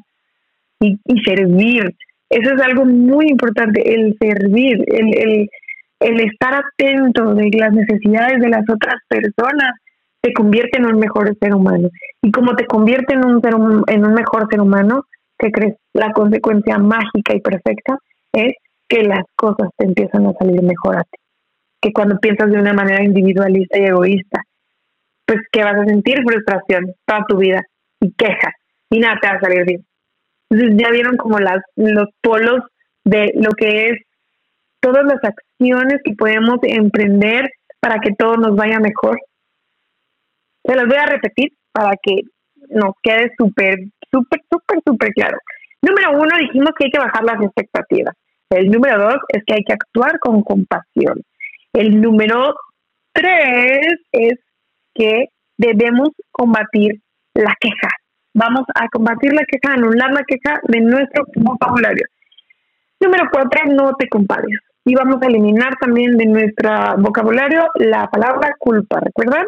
y, servir. Eso es algo muy importante, el servir, el, el, el estar atento de las necesidades de las otras personas te convierte en un mejor ser humano. Y como te convierte en un, ser, en un mejor ser humano, ¿qué crees? La consecuencia mágica y perfecta es que las cosas te empiezan a salir mejor a ti. Que cuando piensas de una manera individualista y egoísta, pues que vas a sentir frustración toda tu vida y quejas y nada te va a salir bien. Entonces ya vieron como las, los polos de lo que es todas las acciones que podemos emprender para que todo nos vaya mejor. Se los voy a repetir para que nos quede súper, súper, súper, súper claro. Número uno, dijimos que hay que bajar las expectativas. El número dos es que hay que actuar con compasión. El número tres es que debemos combatir la queja. Vamos a combatir la queja, anular la queja de nuestro vocabulario. Número cuatro, no te compares. Y vamos a eliminar también de nuestro vocabulario la palabra culpa, ¿recuerdan?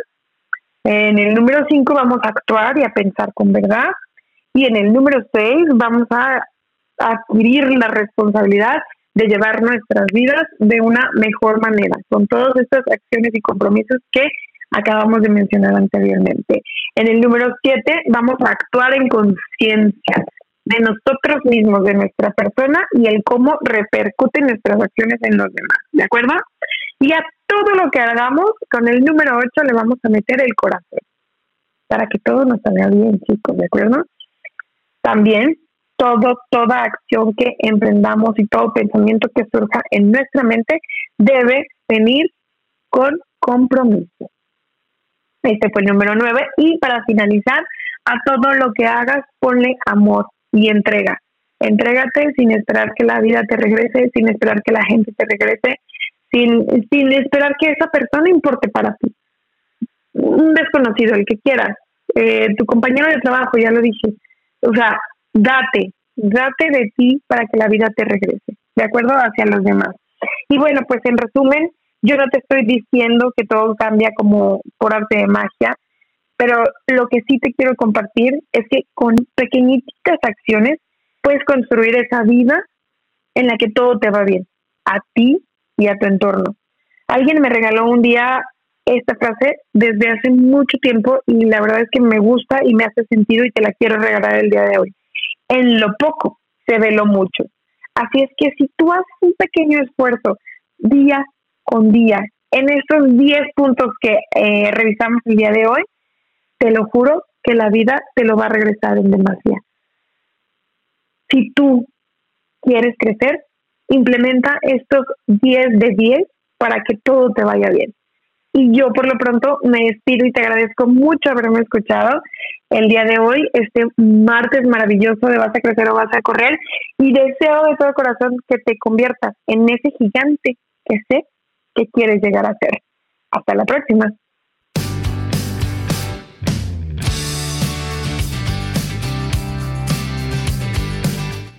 En el número cinco vamos a actuar y a pensar con verdad. Y en el número seis vamos a adquirir la responsabilidad de llevar nuestras vidas de una mejor manera, con todas estas acciones y compromisos que acabamos de mencionar anteriormente. En el número siete vamos a actuar en conciencia de nosotros mismos, de nuestra persona y el cómo repercuten nuestras acciones en los demás, ¿de acuerdo? Y a todo lo que hagamos, con el número 8 le vamos a meter el corazón, para que todo nos salga bien, chicos, ¿de acuerdo? También todo, toda acción que emprendamos y todo pensamiento que surja en nuestra mente debe venir con compromiso. Este fue el número 9. Y para finalizar, a todo lo que hagas, ponle amor y entrega. Entrégate sin esperar que la vida te regrese, sin esperar que la gente te regrese, sin, sin esperar que esa persona importe para ti. Un desconocido, el que quieras, eh, tu compañero de trabajo, ya lo dije. O sea, date, date de ti para que la vida te regrese, ¿de acuerdo? Hacia los demás. Y bueno, pues en resumen, yo no te estoy diciendo que todo cambia como por arte de magia, pero lo que sí te quiero compartir es que con pequeñitas acciones puedes construir esa vida en la que todo te va bien, a ti y a tu entorno. Alguien me regaló un día esta frase desde hace mucho tiempo y la verdad es que me gusta y me hace sentido y te la quiero regalar el día de hoy. En lo poco se ve lo mucho. Así es que si tú haces un pequeño esfuerzo día con día en estos 10 puntos que eh, revisamos el día de hoy, te lo juro que la vida te lo va a regresar en demasía. Si tú quieres crecer, implementa estos 10 de 10 para que todo te vaya bien. Y yo por lo pronto me despido y te agradezco mucho haberme escuchado el día de hoy, este martes maravilloso de vas a crecer o vas a correr. Y deseo de todo corazón que te conviertas en ese gigante que sé que quieres llegar a ser. Hasta la próxima.